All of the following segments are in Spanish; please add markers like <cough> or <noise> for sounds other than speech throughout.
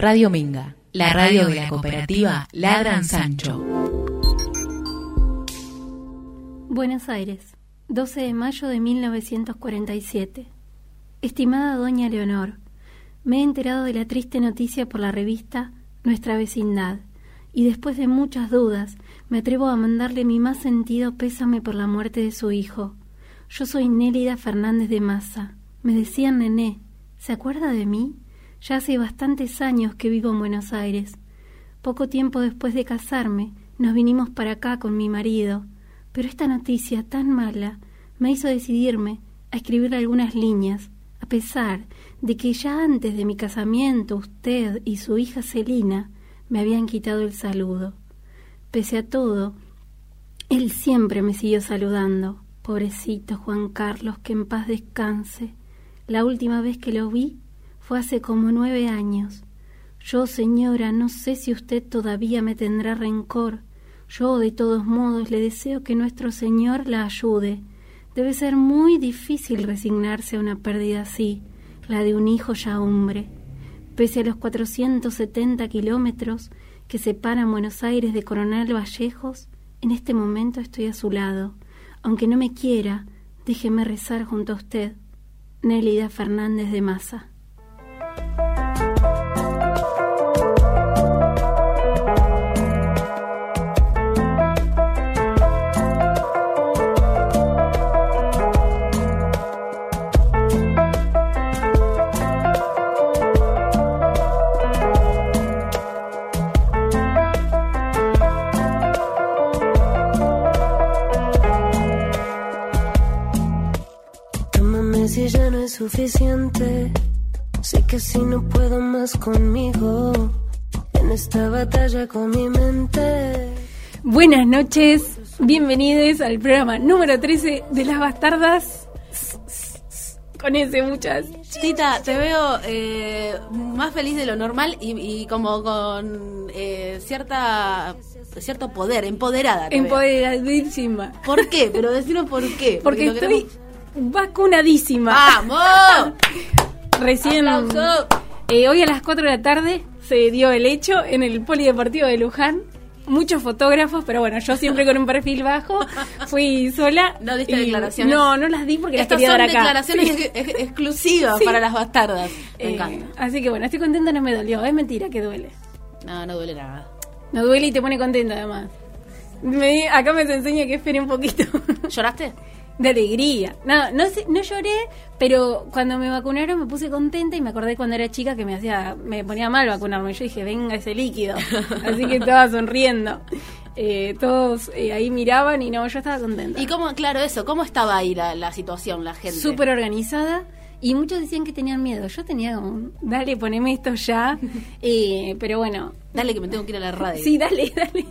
Radio Minga, la radio de la cooperativa Ladran Sancho. Buenos Aires, 12 de mayo de 1947. Estimada doña Leonor, me he enterado de la triste noticia por la revista Nuestra Vecindad, y después de muchas dudas me atrevo a mandarle mi más sentido pésame por la muerte de su hijo. Yo soy Nélida Fernández de Maza. Me decían nené. ¿Se acuerda de mí? Ya hace bastantes años que vivo en Buenos Aires. Poco tiempo después de casarme, nos vinimos para acá con mi marido, pero esta noticia tan mala me hizo decidirme a escribirle algunas líneas, a pesar de que ya antes de mi casamiento usted y su hija Celina me habían quitado el saludo. Pese a todo, él siempre me siguió saludando. Pobrecito Juan Carlos, que en paz descanse. La última vez que lo vi fue hace como nueve años. Yo, señora, no sé si usted todavía me tendrá rencor. Yo, de todos modos, le deseo que nuestro Señor la ayude. Debe ser muy difícil resignarse a una pérdida así, la de un hijo ya hombre. Pese a los 470 kilómetros que separan Buenos Aires de Coronel Vallejos, en este momento estoy a su lado. Aunque no me quiera, déjeme rezar junto a usted. Nélida Fernández de Maza. Si ya no es suficiente. Que si no puedo más conmigo, en esta batalla con mi mente. Buenas noches, bienvenidos al programa número 13 de Las Bastardas. Con ese, muchas. Tita, te veo eh, más feliz de lo normal y, como con eh, cierta cierto poder, empoderada. Empoderadísima. ¿Por qué? Pero decimos por qué. Porque, estoy vacunadísima. ¡Vamos! <laughs> Recién. Eh, hoy a las 4 de la tarde se dio el hecho en el Polideportivo de Luján. Muchos fotógrafos, pero bueno, yo siempre con un perfil bajo. <laughs> Fui sola. ¿No diste declaraciones? No, no las di porque las quería dar acá. declaraciones exclusivas para las bastardas. Me eh, encanta. Así que bueno, estoy contenta, no me dolió. Es mentira que duele. No, no duele nada. No duele y te pone contenta además. Me, acá me enseña que espere un poquito. ¿Lloraste? De alegría. No, no, no lloré, pero cuando me vacunaron me puse contenta y me acordé cuando era chica que me hacía, me ponía mal vacunarme. Yo dije, venga ese líquido. <laughs> Así que estaba sonriendo. Eh, todos eh, ahí miraban y no, yo estaba contenta. ¿Y cómo, claro, eso, cómo estaba ahí la, la situación, la gente? Súper organizada. Y muchos decían que tenían miedo. Yo tenía como, dale, poneme esto ya. <laughs> Eh, pero bueno. Dale que me tengo que ir a la radio. Sí, dale, <laughs> dale.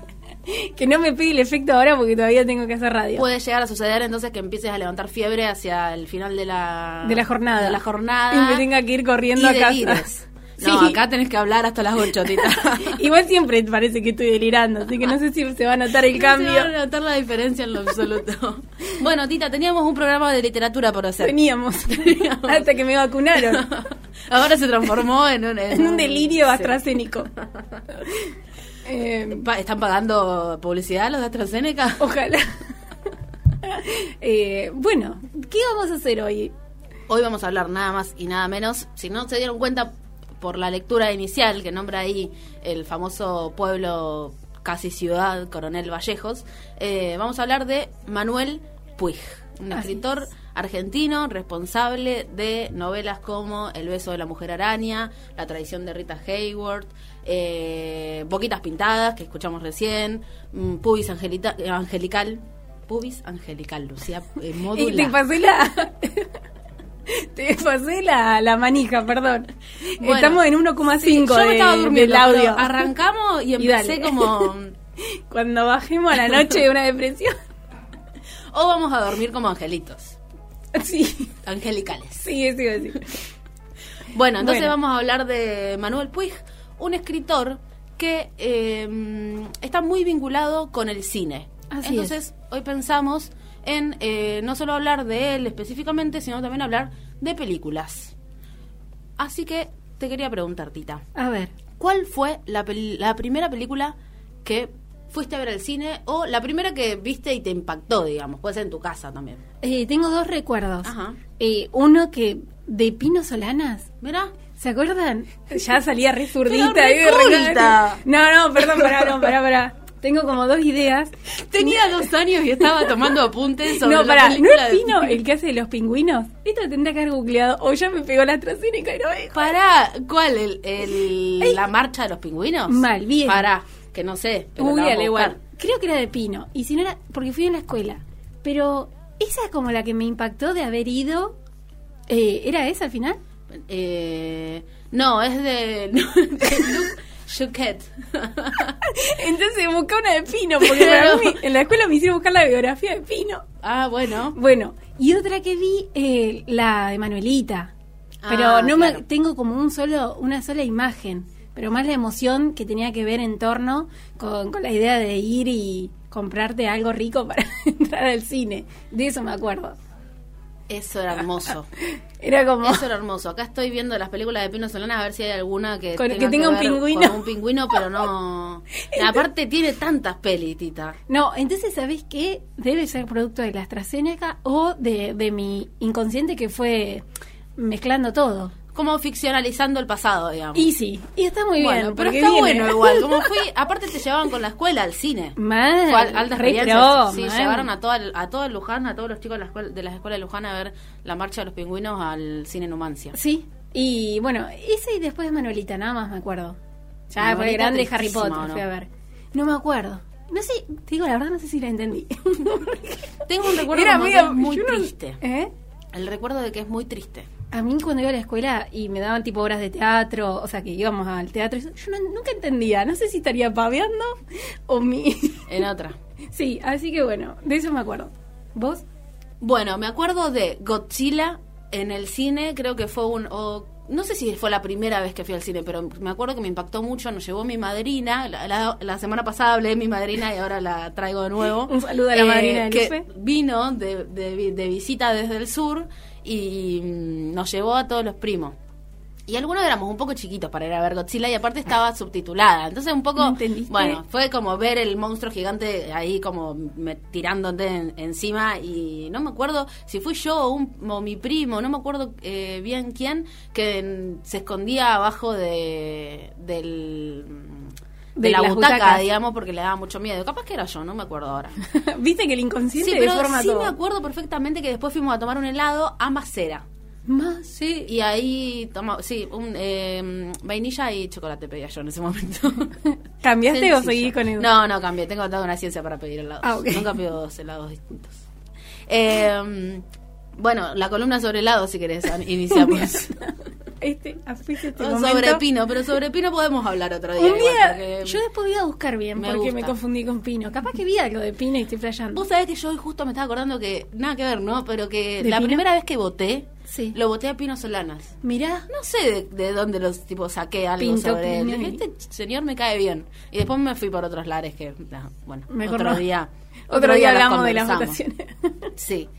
<laughs> que no me pide el efecto ahora porque todavía tengo que hacer radio. Puede llegar a suceder entonces que empieces a levantar fiebre hacia el final de la, de la jornada. De la jornada. Y me tenga que ir corriendo a casa. <laughs> No, acá tenés que hablar hasta las 8, tita. <laughs> Igual siempre parece que estoy delirando, así que no sé si se va a notar el cambio. Se va a notar la diferencia en lo absoluto. bueno, tita, teníamos un programa de literatura por hacer. Teníamos. Hasta que me vacunaron. Ahora se transformó en un, en un delirio astracénico. Eh, ¿Están pagando publicidad los de AstraZeneca? <laughs> Ojalá. <laughs> Eh, bueno, ¿qué vamos a hacer hoy? Hoy vamos a hablar nada más y nada menos. Si no se dieron cuenta por la lectura inicial que nombra ahí el famoso pueblo, casi ciudad, Coronel Vallejos, eh, vamos a hablar de Manuel Puig, un escritor argentino responsable de novelas como El beso de la mujer araña, La tradición de Rita Hayward, eh, Boquitas Pintadas, que escuchamos recién, mm, Pubis Angelical, Pubis Angelical, Lucía, eh, <laughs> Y te pasé la... <laughs> Te pasé la, la manija, perdón. Estamos en 1,5 de, del audio. Arrancamos y <laughs> empecé como... Cuando bajemos a la noche de una depresión. o vamos a dormir como angelitos. Sí. Angelicales. Sí, sí, sí. Bueno, entonces vamos a hablar de Manuel Puig, un escritor que em, está muy vinculado con el cine. Entonces, hoy pensamos en eh, no solo hablar de él específicamente, sino también hablar de películas. Así que te quería preguntar, Tita. A ver. ¿cuál fue la, peli- la primera película que fuiste a ver al cine o la primera que viste y te impactó, digamos? Puede ser en tu casa también. Eh, tengo dos recuerdos. Ajá. Eh, uno que de Pino Solanas. Mira, ¿Se acuerdan? Ya salía re zurdita. Pero re. No, no, perdón, pará, no, pará, pará. Tengo como dos ideas. tenía dos años y estaba tomando apuntes sobre No, pará, ¿no es de- Pino el que hace de los pingüinos? Esto tendría que haber googleado. O ya me pegó la AstraZeneca y no me. Pará, ¿cuál? ¿El, el- ¿La marcha de los pingüinos? Mal, bien. Pará, que no sé. a igual. Creo que era de Pino. Y si no era, porque fui en la escuela. Pero esa es como la que me impactó de haber ido. Eh, ¿Era esa al final? Eh, no, es de, <laughs> de Luke. <laughs> Entonces busqué una de Pino, porque Pero- para mí en la escuela me hicieron buscar la biografía de Pino. ah, bueno. Bueno, y otra que vi, eh, la de Manuelita. Pero Ah, no claro. me tengo como un solo, una sola imagen, pero más la emoción que tenía que ver en torno con, con la idea de ir y comprarte algo rico para <laughs> entrar al cine. De eso me acuerdo. Eso era hermoso. <laughs> Era como Eso era hermoso. Acá estoy viendo las películas de Pino Solana a ver si hay alguna que, Con- tenga, que tenga un ver pingüino. con un pingüino, pero no. <laughs> Aparte tiene tantas pelis, Tita. No, entonces, ¿sabés qué? Debe ser producto de la AstraZeneca o de, de mi inconsciente que fue mezclando todo. Como ficcionalizando el pasado, digamos. Y sí, y está muy bueno, bien. pero está viene. bueno igual. Como fui, <laughs> aparte te llevaban con la escuela al cine. Mal, Fue al- alta re experiencia. pro, sí, mal. llevaron a todo, el- a todo el Luján, a todos los chicos de, la escuela, de las escuelas de Luján a ver la marcha de los pingüinos al cine Numancia. Sí, y bueno, ese y después de Manuelita, nada más me acuerdo. Ya Manuelita fue grande Harry Potter, ¿o no? fui a ver. No me acuerdo. No sé, te digo la verdad, no sé si la entendí. <laughs> Tengo un recuerdo Era muy no- triste. ¿Eh? El recuerdo de que es muy triste. A mí cuando iba a la escuela y me daban tipo horas de teatro, o sea que íbamos al teatro, yo no- nunca entendía, no sé si estaría paveando o mi... <laughs> En otra. sí, así que bueno, de eso me acuerdo. ¿Vos? Bueno, me acuerdo de Godzilla en el cine, creo que fue un... o- no sé si fue la primera vez que fui al cine, pero me acuerdo que me impactó mucho, nos llevó mi madrina, la, la- la semana pasada hablé de mi madrina y ahora la traigo de nuevo. <laughs> Un saludo a la madrina de que. Vino de, de de visita desde el sur y mm, nos llevó a todos los primos. Y algunos éramos un poco chiquitos para ir a ver Godzilla y aparte estaba <laughs> subtitulada. Entonces un poco, bueno, fue como ver el monstruo gigante ahí como me, tirándote en- encima y no me acuerdo si fui yo o, un, o mi primo, no me acuerdo eh, bien quién, que se escondía abajo de, del... De, De la butaca, butacas. digamos, porque le daba mucho miedo. Capaz que era yo, no me acuerdo ahora. <laughs> Viste que el inconsciente Sí, pero sí todo. me acuerdo perfectamente que después fuimos a tomar un helado a Macera. Más, sí. Y ahí tomamos, sí, un, eh, vainilla y chocolate pedía yo en ese momento. <laughs> ¿Cambiaste o seguís con el.? No, no cambié, tengo toda una ciencia para pedir helados. Ah, ok. Nunca pido dos helados distintos. Eh, bueno, la columna sobre helados, si querés, iniciamos. <laughs> Este, este O sobre Pino, pero sobre Pino podemos hablar otro día. Un día, yo después voy a buscar bien me porque me confundí con Pino. Capaz que vi algo de Pino y estoy flasheando. Vos sabés que yo hoy justo me estaba acordando que, nada que ver, ¿no? Pero que ¿De la Pino? primera vez que voté, Sí. lo voté a Pino Solanas. Mirá, No sé de, de dónde los tipos saqué algo Pinto sobre él. Pino Dije, y- Este señor me cae bien. Y después me fui por otros lares que, nah, bueno, Mejor otro no. día. otro día las hablamos de las votaciones. Sí.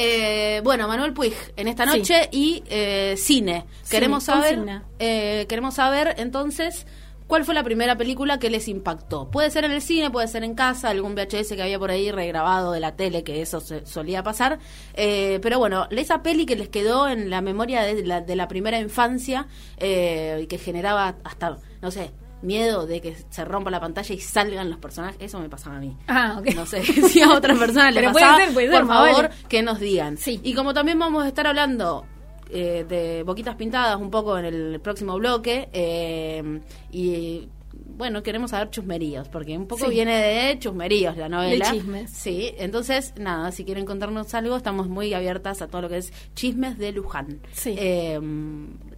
Eh, bueno, Manuel Puig, en esta Sí. noche y eh, cine. Queremos Cine, saber, eh, queremos saber entonces cuál fue la primera película que les impactó. Puede ser en el cine, puede ser en casa, algún VHS que había por ahí regrabado de la tele, que eso se- solía pasar. Eh, pero bueno, esa peli que les quedó en la memoria de la, de la primera infancia eh, y que generaba hasta, no sé, miedo de que se rompa la pantalla y salgan los personajes, eso me pasaba a mí. Ah, ok. No sé <laughs> si a otra persona le puede pasaba. ser, puede ser, por favor, vale. que nos digan. Sí. Y como también vamos a estar hablando eh, de Boquitas Pintadas un poco en el próximo bloque, eh, y bueno, queremos saber chusmeríos, porque un poco Sí. viene de chusmeríos la novela. De chismes. Sí, entonces, nada, si quieren contarnos algo, estamos muy abiertas a todo lo que es chismes de Luján. Sí. Eh,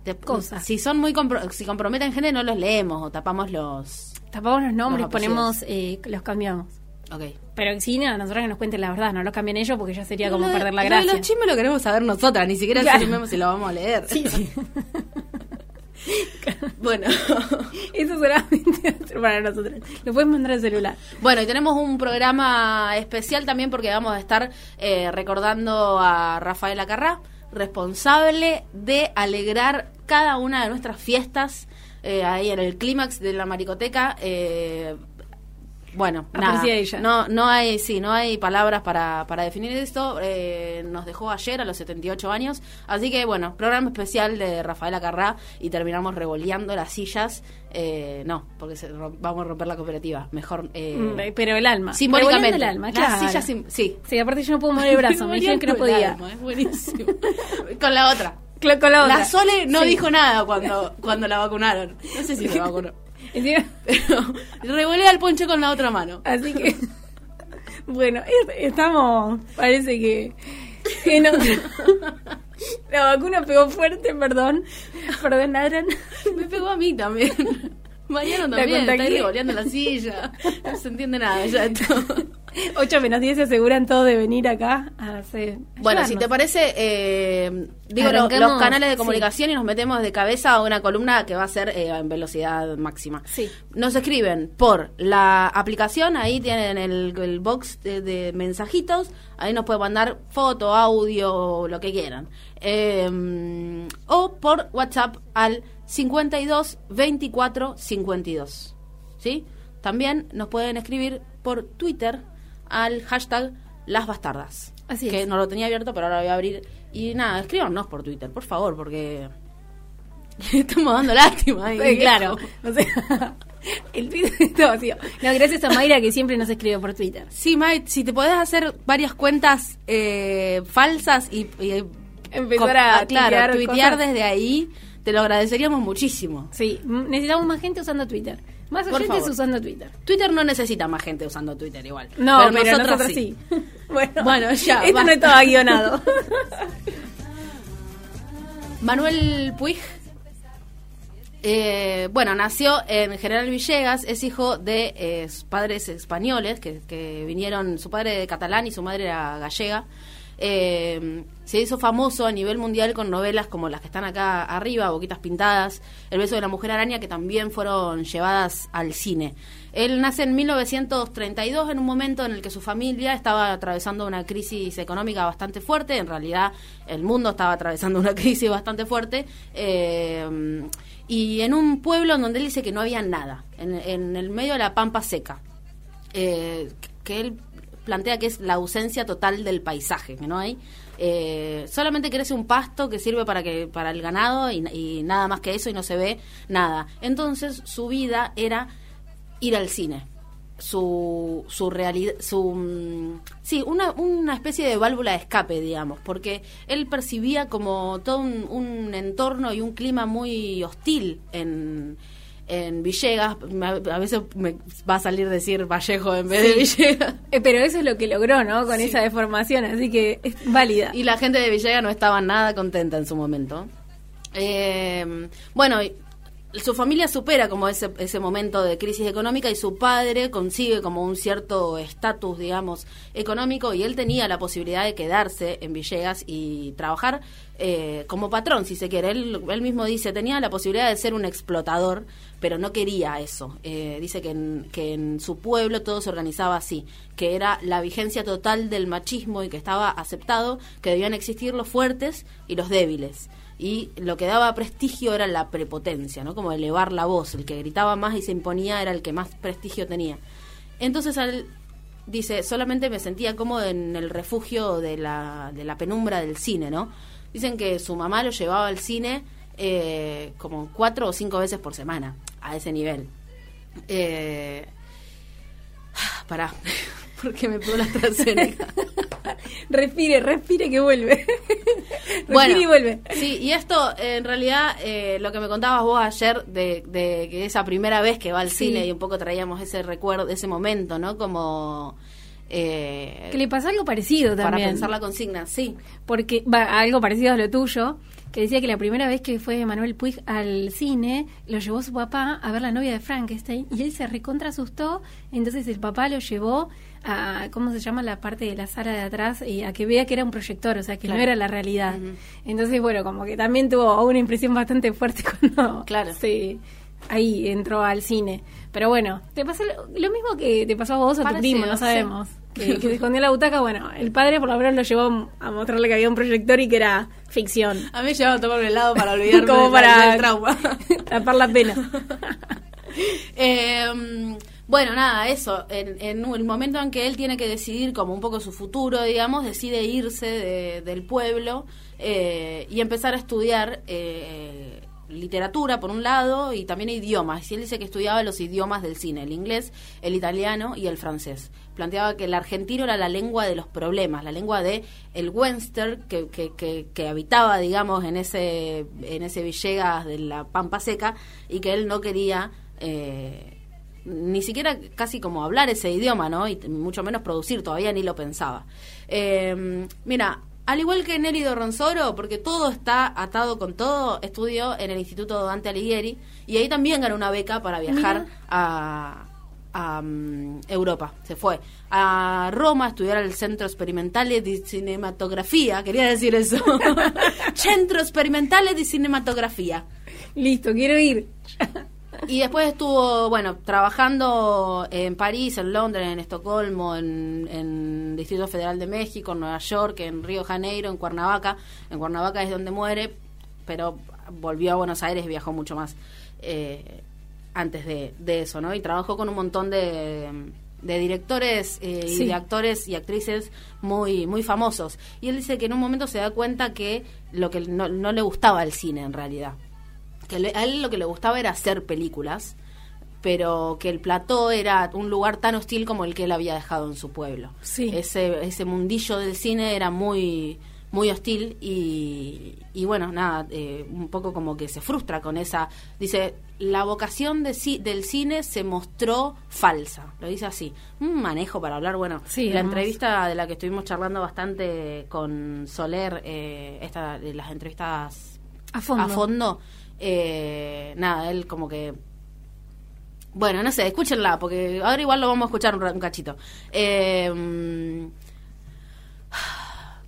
te- Cosas. Si son muy compro- si comprometen gente, no los leemos o tapamos los... Tapamos los nombres, Los ponemos, eh, los cambiamos. Ok. Pero sí, no, nosotros que nos cuenten la verdad, no los cambien ellos porque ya sería como Lo perder la lo de gracia. Los chismes lo queremos saber nosotras, ni siquiera Claro. si lo vamos a leer. Sí, sí. <laughs> <laughs> Bueno. <laughs> Eso solamente <laughs> para nosotros. Lo pueden mandar al celular. Bueno, y tenemos un programa especial también porque vamos a estar eh, recordando a Rafael Acarrá, responsable de alegrar cada una de nuestras fiestas eh, ahí en el clímax de la maricoteca. Eh, bueno, nada, Aparecía ella. no no hay sí no hay palabras para, para definir esto. Eh, nos dejó ayer a los 78 años. Así que bueno programa especial de Rafaela Carrá y terminamos revoleando las sillas. Eh, no porque se vamos a romper la cooperativa. Mejor eh, Mm, Pero el alma. simbólicamente. El alma, las sillas sim- sí. Sí, aparte yo no puedo mover el brazo, me <laughs> dijeron que no podía. alma, es buenísimo. <laughs> Con la otra. Con la otra. la Sole no Sí. dijo nada cuando cuando la vacunaron. No sé si la <laughs> vacunó <laughs> pero revolea el ponche con la otra mano Así que, <laughs> bueno, es- estamos, parece que, no. <laughs> La vacuna pegó fuerte, perdón. Perdón, Adrián. Me pegó a mí también. Mariano La también, está ahí la silla. No se entiende nada ya todo. 8 menos 10 se aseguran todos de venir acá a hacer. Bueno, si te parece, eh, digo lo- Arranquemos, los canales de sí. comunicación y nos metemos de cabeza a una columna que va a ser eh, en velocidad máxima. Sí. Nos escriben por la aplicación, ahí tienen el, el box de, de mensajitos, ahí nos pueden mandar foto, audio, lo que quieran. Eh, o por WhatsApp al 52 24 52. ¿Sí? También nos pueden escribir por Twitter al hashtag las bastardas. Así que es. no lo tenía abierto, pero ahora lo voy a abrir. Y nada, escríbanos por Twitter, por favor, porque <laughs> estamos dando lástima. Sí, claro. viejo. <laughs> O sea, <laughs> el Twitter está vacío. No, gracias a Mayra que siempre nos escribe por Twitter. Sí, Mike, si te podés hacer varias cuentas eh, falsas y, y- Empezar co- a ah, claro, tuitear desde ahí, te lo agradeceríamos muchísimo. Sí, necesitamos más gente usando Twitter. Más Por oyentes favor. usando Twitter. Twitter no necesita más gente usando Twitter igual. No, pero, nosotros, sí. <laughs> Bueno, Bueno, ya, Esto no estaba guionado. <laughs> Manuel Puig, eh, bueno, nació en General Villegas, es hijo de eh, padres españoles que, que vinieron, su padre de catalán y su madre era gallega. Eh, se hizo famoso a nivel mundial con novelas como las que están acá arriba, Boquitas Pintadas, El beso de la mujer araña, que también fueron llevadas al cine. Él nace en 1932 en un momento en el que su familia estaba atravesando una crisis económica bastante fuerte, en realidad el mundo estaba atravesando una <laughs> crisis bastante fuerte, eh, y en un pueblo en donde él dice que no había nada, en, el medio de la pampa seca, eh, que él plantea que es la ausencia total del paisaje, que no hay. eh, solamente crece un pasto que sirve para que para el ganado y, nada más que eso y no se ve nada. Entonces su vida era ir al cine. Su, su realidad, su, mm, sí, una, una especie de válvula de escape, digamos, porque él percibía como todo un, un entorno y un clima muy hostil en, en Villegas. Me- A veces me va a salir decir Vallejo en vez de Villegas. Eh, Pero eso es lo que logró, ¿no? Con Sí. esa deformación, así que es válida. Y la gente de Villegas no estaba nada contenta en su momento. Eh, bueno, su familia supera como ese, ese momento de crisis económica y su padre consigue como un cierto estatus, digamos, económico y él tenía la posibilidad de quedarse en Villegas y trabajar eh, como patrón, si se quiere. Él, él mismo dice, tenía la posibilidad de ser un explotador, pero no quería eso. Eh, dice que en, que en su pueblo todo se organizaba así, que era la vigencia total del machismo y que estaba aceptado que debían existir los fuertes y los débiles y lo que daba prestigio era la prepotencia, ¿no? Como elevar la voz, el que gritaba más y se imponía era el que más prestigio tenía. Entonces él dice, solamente me sentía cómodo en el refugio de la, de la penumbra del cine, ¿no? Dicen que su mamá lo llevaba al cine eh, como cuatro o cinco veces por semana, a ese nivel. Eh, <sighs> pará, <laughs> porque me pegó la AstraZeneca. <laughs> Respire, respire que vuelve. <laughs> respire Bueno, y vuelve. Sí, y esto en realidad eh, lo que me contabas vos ayer de, de que esa primera vez que va al Sí. cine y un poco traíamos ese recuerdo, ese momento, ¿no? Como eh, Que le pasó algo parecido para también. pensar la consigna, sí. porque va, algo parecido a lo tuyo, que decía que la primera vez que fue Manuel Puig al cine, lo llevó su papá a ver la novia de Frankenstein y él se recontra asustó, entonces el papá lo llevó a, ¿cómo se llama? La parte de la sala de atrás, y a que vea que era un proyector, o sea, que Claro. no era la realidad. Entonces, bueno, como que también tuvo una impresión bastante fuerte <laughs> cuando Claro. sí, ahí entró al cine. Pero bueno, te pasó lo, mismo que te pasó a vos o a tu primo, no sí. sabemos. Que, que se <laughs> escondió en la butaca, bueno, el padre por lo menos lo llevó a mostrarle que había un proyector y que era ficción. A mí me llevaba a tomar un helado para olvidarme <laughs> Como para- del trauma. Tapar la pena. Eh, bueno, nada, eso. En, en el momento en que él tiene que decidir como un poco su futuro, digamos, decide irse de- del pueblo eh, y empezar a estudiar eh, literatura, por un lado, y también idiomas. Y él dice que estudiaba los idiomas del cine, el inglés, el italiano y el francés. Planteaba que el argentino era la lengua de los problemas, la lengua de el western que, que, que, que habitaba, digamos, en ese, en ese Villegas de la Pampa Seca y que él no quería... eh, ni siquiera casi como hablar ese idioma, ¿no? Y mucho menos producir, todavía ni lo pensaba. Eh, mira, al igual que Nelly Ronsoro, porque todo está atado con todo, estudió en el Instituto Dante Alighieri y ahí también ganó una beca para viajar Mira. a, a, mm, Europa. Se fue a Roma a estudiar al Centro Sperimentale di Cinematografía, quería decir eso. <laughs> Centro Sperimentale di Cinematografía. Listo, quiero ir. Y después estuvo, bueno, trabajando en París, en Londres, en Estocolmo, en, en Distrito Federal de México, en Nueva York, en Río Janeiro, en Cuernavaca. En Cuernavaca es donde muere, pero volvió a Buenos Aires, viajó mucho más eh, antes de, de eso, ¿no? Y trabajó con un montón de, de directores eh, y de actores y actrices muy muy famosos. Y él dice que en un momento se da cuenta que lo que no, no le gustaba el cine en realidad que le- a él lo que le gustaba era hacer películas, pero que el plató era un lugar tan hostil como el que él había dejado en su pueblo. Sí. Ese, ese mundillo del cine era muy muy hostil y, y bueno, nada, eh, un poco como que se frustra con esa... Dice, la vocación de, ci- del cine se mostró falsa, lo dice así. Un manejo para hablar, bueno, Sí, la además. entrevista de la que estuvimos charlando bastante con Soler, eh, esta, de las entrevistas A fondo. a fondo, eh, nada, él como que... Bueno, no sé, escúchenla, porque ahora igual lo vamos a escuchar un, cachito. Eh, mm,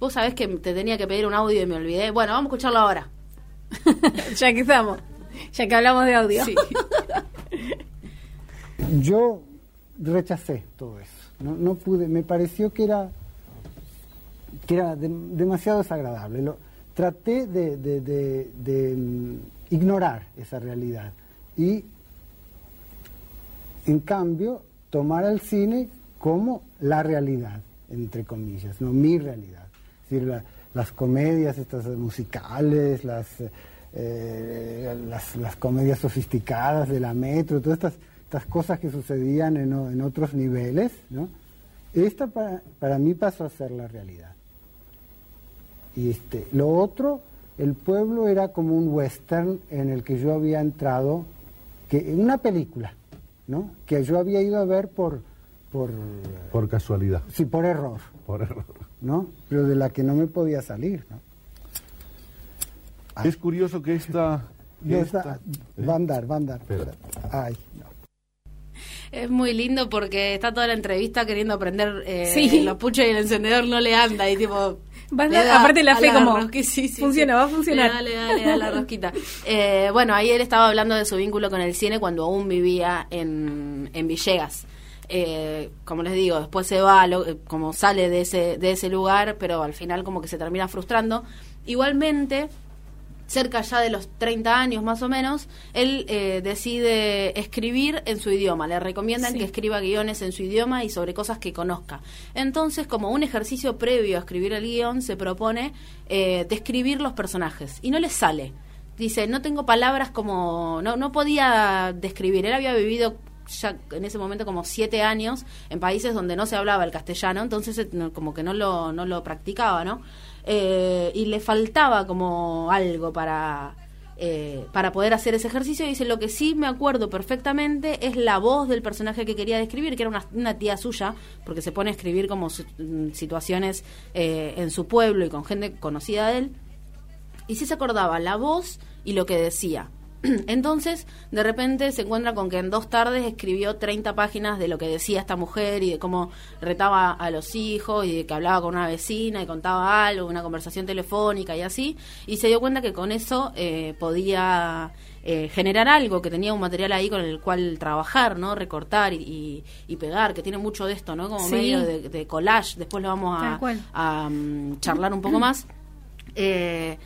Vos sabés que te tenía que pedir un audio y me olvidé. Bueno, vamos a escucharlo ahora. <laughs> ya que estamos. Ya que hablamos de audio. Sí. <laughs> Yo rechacé todo eso. No, no pude, me pareció que era que era de- demasiado desagradable. Lo, traté de, de- de- de, mm, ignorar esa realidad y, en cambio, tomar al cine como la realidad, entre comillas, no mi realidad. Es decir, la- las comedias, estas musicales, las, eh, las, las comedias sofisticadas de la metro, todas estas, estas cosas que sucedían en, en otros niveles, ¿no? Esta para, para mí pasó a ser la realidad. Y este, lo otro, el pueblo era como un western en el que yo había entrado, que una película, ¿no? Que yo había ido a ver por, por, Por casualidad, sí, por error, por error. ¿no? Pero de la que no me podía salir, ¿no? Ay. Es curioso que esta... <laughs> Esta- está- va a andar, va a andar. Espera. Ay, no. Es muy lindo porque está toda la entrevista queriendo aprender eh, Sí. los puchos y el encendedor no le anda y tipo... Le da aparte la fe como, rosqui- sí, <laughs> sí, funciona, sí. va a funcionar. Le da, le da, le da la <laughs> rosquita. Eh, bueno, ahí él estaba hablando de su vínculo con el cine cuando aún vivía en, en Villegas. Eh, como les digo, después se va, lo- eh, como sale de ese, de ese lugar, pero al final como que se termina frustrando. Igualmente, cerca ya de los 30 años más o menos, él eh, decide escribir en su idioma. Le recomiendan Sí. que escriba guiones en su idioma y sobre cosas que conozca. Entonces, como un ejercicio previo a escribir el guion, se propone eh, describir los personajes. Y no le sale. Dice, no tengo palabras como... No, no podía describir. Él había vivido ya en ese momento como siete años en países donde no se hablaba el castellano, entonces eh, como que no lo, no lo practicaba, ¿no? Eh, y le faltaba como algo para, eh, para poder hacer ese ejercicio. Dice, lo que sí me acuerdo perfectamente es la voz del personaje que quería describir, que era una, una tía suya, porque se pone a escribir como mm, situaciones eh, en su pueblo y con gente conocida de él y sí se acordaba la voz y lo que decía. <clears throat> Entonces, de repente se encuentra con que en dos tardes escribió 30 páginas de lo que decía esta mujer y de cómo retaba a los hijos y de que hablaba con una vecina y contaba algo, una conversación telefónica y así. Y se dio cuenta que con eso eh, podía eh, generar algo, que tenía un material ahí con el cual trabajar, ¿no? Recortar y, y- y pegar, que tiene mucho de esto, ¿no? Como Sí. medio de, de collage. Después lo vamos a, mm, charlar un poco <clears throat> más. Eh,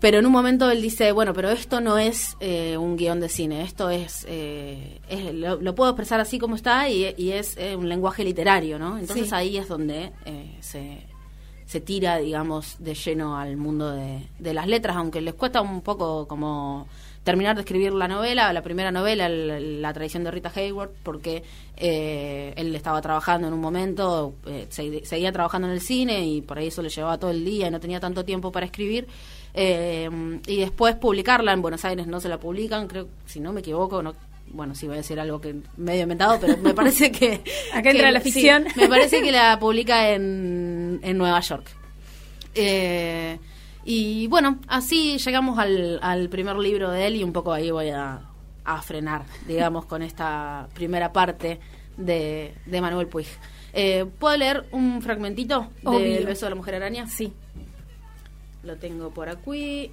Pero en un momento él dice, bueno, pero esto no es eh, un guion de cine, esto es, eh, es- lo, lo puedo expresar así como está y, y es eh, un lenguaje literario, ¿no? Entonces Sí. ahí es donde eh, se, se tira, digamos, de lleno al mundo de, de las letras, aunque les cuesta un poco como terminar de escribir la novela, la primera novela, el- la tradición de Rita Hayworth, porque eh, él estaba trabajando en un momento, se- seguía trabajando en el cine y por ahí eso le llevaba todo el día y no tenía tanto tiempo para escribir. Eh, y después publicarla en Buenos Aires no se la publican, creo, si no me equivoco, no bueno, sí voy a decir algo que medio inventado, pero me parece que... <laughs> Acá entra que- la sí, ficción. me parece que la <laughs> publica en, en Nueva York. Eh, y bueno, así llegamos al, al primer libro de él y un poco ahí voy a, a frenar, digamos, con esta primera parte de, de Manuel Puig. Eh, ¿Puedo leer un fragmentito del beso de la mujer araña? Sí. Lo tengo por aquí.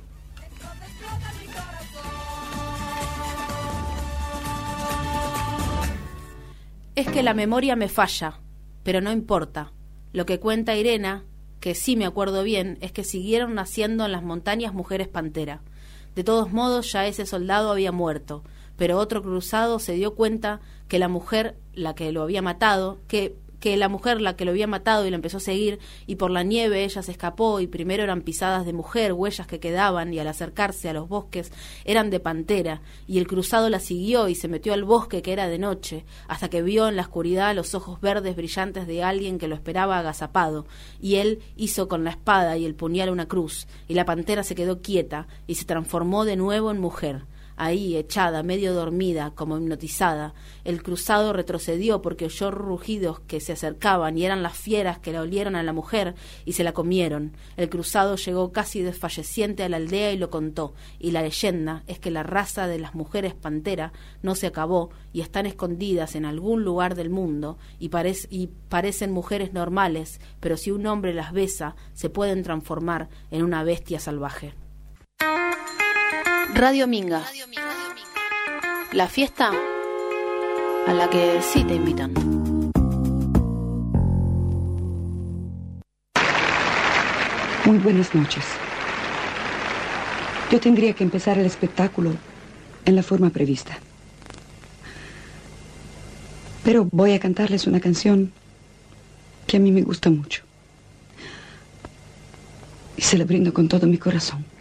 Es que la memoria me falla, pero no importa. Lo que cuenta Irena, que sí me acuerdo bien, es que siguieron naciendo en las montañas mujeres pantera. De todos modos, ya ese soldado había muerto, pero otro cruzado se dio cuenta que la mujer, la que lo había matado, que que la mujer la que lo había matado y lo empezó a seguir y por la nieve ella se escapó y primero eran pisadas de mujer, huellas que quedaban y al acercarse a los bosques eran de pantera y el cruzado la siguió y se metió al bosque que era de noche hasta que vio en la oscuridad los ojos verdes brillantes de alguien que lo esperaba agazapado y él hizo con la espada y el puñal una cruz y la pantera se quedó quieta y se transformó de nuevo en mujer ahí echada, medio dormida, como hipnotizada. El cruzado retrocedió porque oyó rugidos que se acercaban y eran las fieras que la olieron a la mujer y se la comieron. El cruzado llegó casi desfalleciente a la aldea y lo contó. Y la leyenda es que la raza de las mujeres pantera no se acabó y están escondidas en algún lugar del mundo y, y parecen mujeres normales, pero si un hombre las besa, se pueden transformar en una bestia salvaje. Radio Minga. La fiesta a la que sí te invitan. Muy buenas noches. Yo tendría que empezar el espectáculo en la forma prevista. Pero voy a cantarles una canción que a mí me gusta mucho. Y se la brindo con todo mi corazón.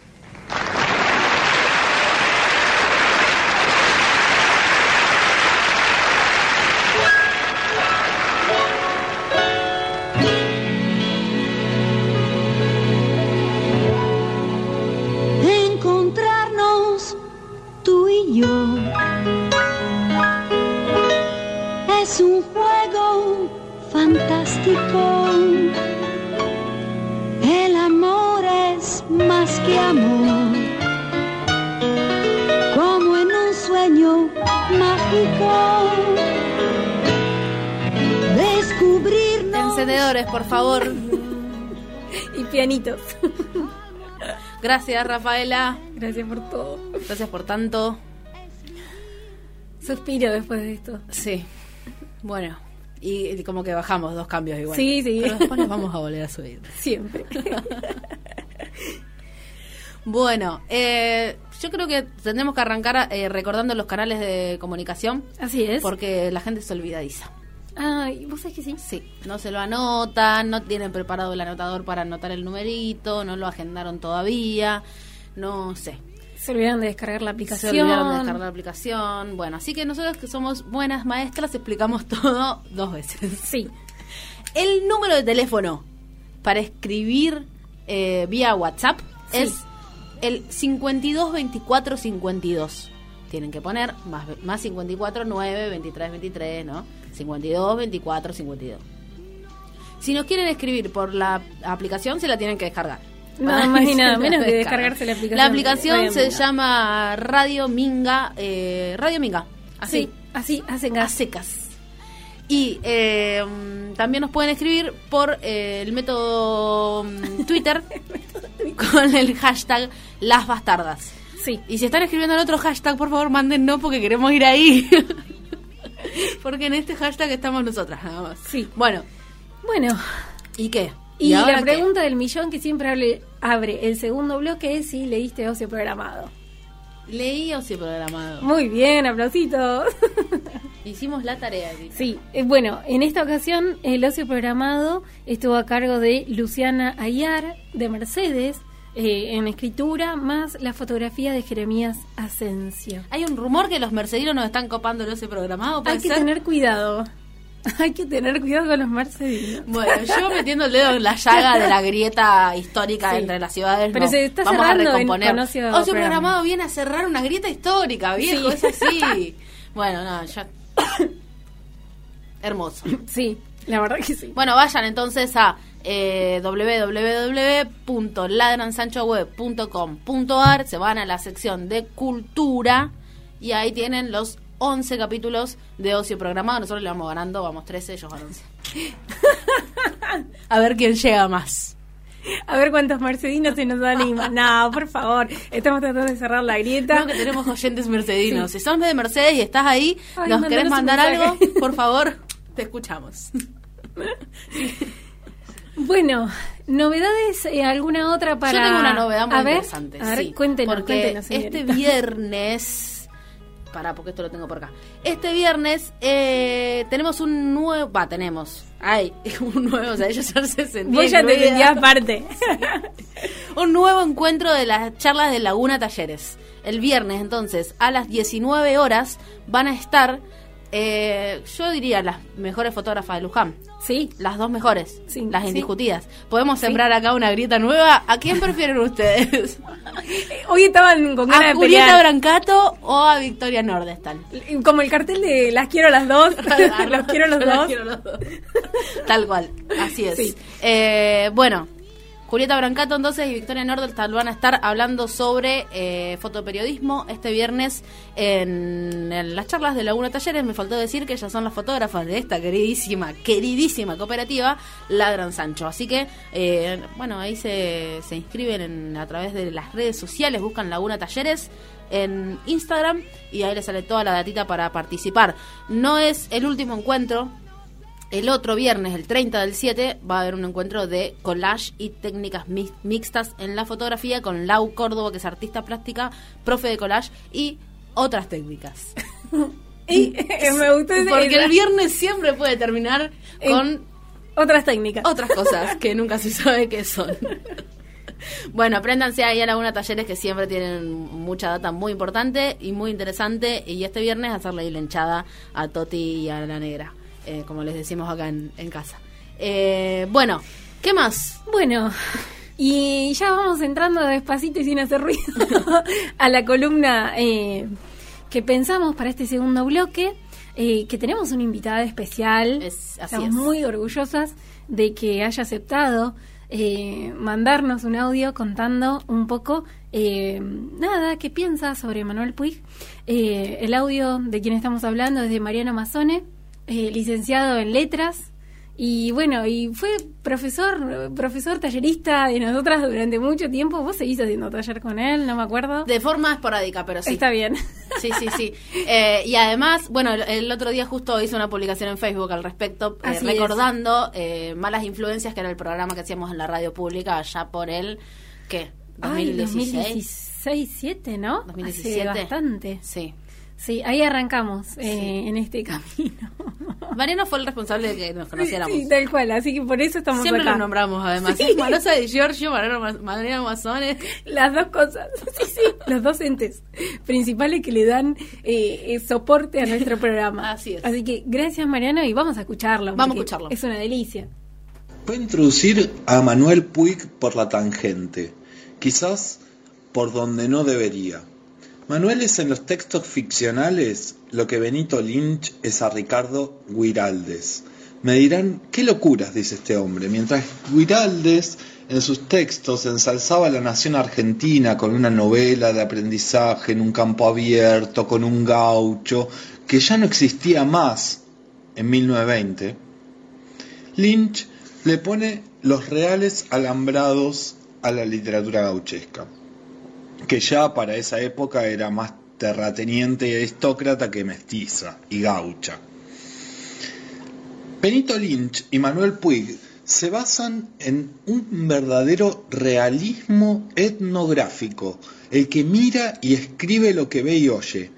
Gracias, Rafaela. Gracias por todo. Gracias por tanto. Suspiro después de esto. Sí. Bueno, y, y como que bajamos dos cambios igual. Sí, sí. Pero después nos vamos a volver a subir. <laughs> Siempre. <laughs> Bueno, eh, yo creo que tendremos que arrancar eh, recordando los canales de comunicación. Así es. Porque la gente se olvidadiza. Ay, ¿vos sabés que sí? Sí, no se lo anotan, no tienen preparado el anotador para anotar el numerito, no lo agendaron todavía, no sé. Se olvidaron de descargar la Se aplicación. olvidaron de descargar la aplicación. Bueno, así que nosotros que somos buenas maestras explicamos <laughs> todo dos veces. Sí. El número de teléfono para escribir eh, vía WhatsApp Sí. es el 522452. Tienen que poner más, más 54 9 23 23, ¿no? 52 24 52. Si nos quieren escribir por la aplicación, se la tienen que descargar. Nada Para más y nada menos que descargarse la aplicación. La aplicación Radio se Minga. llama Radio Minga. eh, Radio Minga. Así. Sí, así, hacen A gas. secas. Y eh, también nos pueden escribir por eh, el método mm, <laughs> Twitter con el hashtag Las Bastardas. Sí. Y si están escribiendo en otro hashtag, por favor, manden no porque queremos ir ahí. <laughs> <laughs> porque en este hashtag estamos nosotras, nada más. Sí. Bueno, Bueno, ¿y qué? Y, la qué? pregunta del millón que siempre abre, abre el segundo bloque es si leíste Ocio Programado. Leí Ocio Programado. Muy bien, aplausitos. <laughs> Hicimos la tarea. Sí, eh, bueno, en esta ocasión el ocio programado estuvo a cargo de Luciana Ayar, de Mercedes, eh, en escritura, más la fotografía de Jeremías Asensio. Hay un rumor que los mercedinos nos están copando el Ocio Programado. ¿puede Hay que ser? tener cuidado. <laughs> Hay que tener cuidado con los mercedinos. Bueno, yo metiendo el dedo en la llaga de la grieta histórica Sí. entre las ciudades. Pero no. se está Vamos a cerrando en- recomponer. con Ocio programado viene a cerrar una grieta histórica, viejo, Sí. es así. <laughs> bueno, no, ya. <coughs> Hermoso. Sí, la verdad que sí. Bueno, vayan entonces a eh, www.ladransanchoweb.com.ar, se van a la sección de cultura y ahí tienen los 11 capítulos de ocio programado. Nosotros le vamos ganando, vamos 13, ellos van 11. <laughs> a ver quién llega más. A ver cuántos mercedinos se nos animan. No, por favor, estamos tratando de cerrar la grieta. Creo que tenemos oyentes mercedinos. Si son de Mercedes y estás ahí, Ay, nos querés mandar algo, por favor, te escuchamos. <laughs> Bueno, novedades, eh, alguna otra para. Yo tengo una novedad muy a ver, interesante. A ver, sí, cuéntenos, porque cuéntenos, este viernes. Pará, porque esto lo tengo por acá. Este viernes eh, tenemos un nuevo. Va, tenemos. Ay, <laughs> un nuevo. O sea, ellos ya se sentían. Vos ya te sentías aparte. <laughs> un nuevo encuentro de las charlas de Laguna Talleres. El viernes, entonces, a las 19 horas, van a estar. eh, yo diría las mejores fotógrafas de Luján. Sí, Las dos mejores, Sí, las sí. indiscutidas. ¿Podemos sembrar acá una grieta nueva? ¿A quién prefieren ustedes? <laughs> hoy estaban con ganas ¿A de Julieta. Brancato o a Victoria Nordestal? Como el cartel de las quiero las dos. <laughs> los quiero los dos. quiero los dos. Tal cual, así es. Eh, bueno, Julieta Brancato entonces y Victoria Nordestal van a estar hablando sobre eh, fotoperiodismo este viernes en, en las charlas de Laguna Talleres. Me faltó decir que ellas son las fotógrafas de esta queridísima, queridísima cooperativa, Ladran Sancho. Así que, eh, bueno, ahí se, se inscriben en- a través de las redes sociales, buscan Laguna Talleres en Instagram y ahí les sale toda la datita para participar. No es el último encuentro, el otro viernes, el 30 del 7, va a haber un encuentro de collage y técnicas mi- mixtas en la fotografía con Lau Córdoba, que es artista plástica, profe de collage y otras técnicas. <laughs> Y <laughs> me gustó ese- Porque el viernes siempre puede terminar con otras técnicas. otras cosas <laughs> que nunca se sabe qué son. Bueno, apréndanse ahí a Laguna Talleres que siempre tienen mucha data muy importante y muy interesante. Y este viernes hacerle la hinchada a Toti y a la negra, eh, como les decimos acá en, en casa. Eh, bueno, ¿qué más? Bueno, y ya vamos entrando despacito y sin hacer ruido <laughs> a la columna eh, que pensamos para este segundo bloque, que tenemos una invitada especial. Es- así Estamos es. muy orgullosas de que haya aceptado eh, mandarnos un audio contando un poco, eh, nada, qué piensa sobre Manuel Puig. Eh, el audio de quien estamos hablando es de Mariano Mazzone, eh, licenciado en letras. Y bueno, y fue profesor, profesor tallerista de nosotras durante mucho tiempo. Vos seguís haciendo taller con él, no me acuerdo. De forma esporádica, pero sí. Está bien. Sí, sí, sí. Eh, y además, bueno, el, el otro día justo hice una publicación en Facebook al respecto, eh, recordando eh, Malas Influencias, que era el programa que hacíamos en la radio pública allá por el, ¿qué? Ay, 2016. 2016, 7, ¿no? 2017. Hace bastante. Sí. Sí, ahí arrancamos eh, en este <laughs> camino. Mariano fue el responsable de que nos conociéramos. Sí, tal cual, así que por eso estamos Siempre acá. lo nombramos, además. Sí. Es Marosa de Giorgio, Mariano, Ma- Mariano Mazones. Las dos cosas, <laughs> sí, sí, los dos entes principales que le dan eh, eh, soporte a nuestro <laughs> programa. Así es. Así que gracias Mariano y vamos a escucharlo. Vamos a escucharlo. Es una delicia. Voy a introducir a Manuel Puig por la tangente, quizás por donde no debería. Manuel es en los textos ficcionales lo que Benito Lynch es a Ricardo Guiraldes. Me dirán, ¿qué locuras dice este hombre? Mientras Guiraldes en sus textos ensalzaba a la nación argentina con una novela de aprendizaje en un campo abierto, con un gaucho, que ya no existía más en 1920, Lynch le pone los reales alambrados a la literatura gauchesca, que ya para esa época era más terrateniente y aristócrata que mestiza y gaucha. Benito Lynch y Manuel Puig se basan en un verdadero realismo etnográfico, el que mira y escribe lo que ve y oye.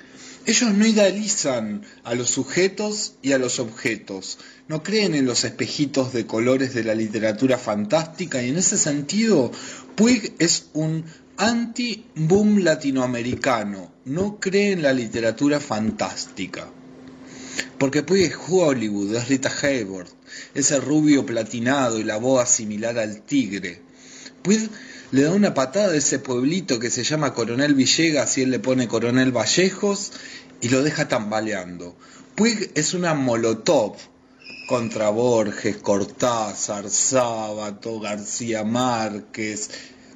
Ellos no idealizan a los sujetos y a los objetos, no creen en los espejitos de colores de la literatura fantástica y en ese sentido Puig es un anti-boom latinoamericano, no cree en la literatura fantástica. Porque Puig es Hollywood, es Rita Hayworth, ese rubio platinado y la boa similar al tigre. Puig le da una patada a ese pueblito que se llama Coronel Villegas y él le pone Coronel Vallejos y lo deja tambaleando. Puig es una molotov contra Borges, Cortázar, Sábato, García Márquez,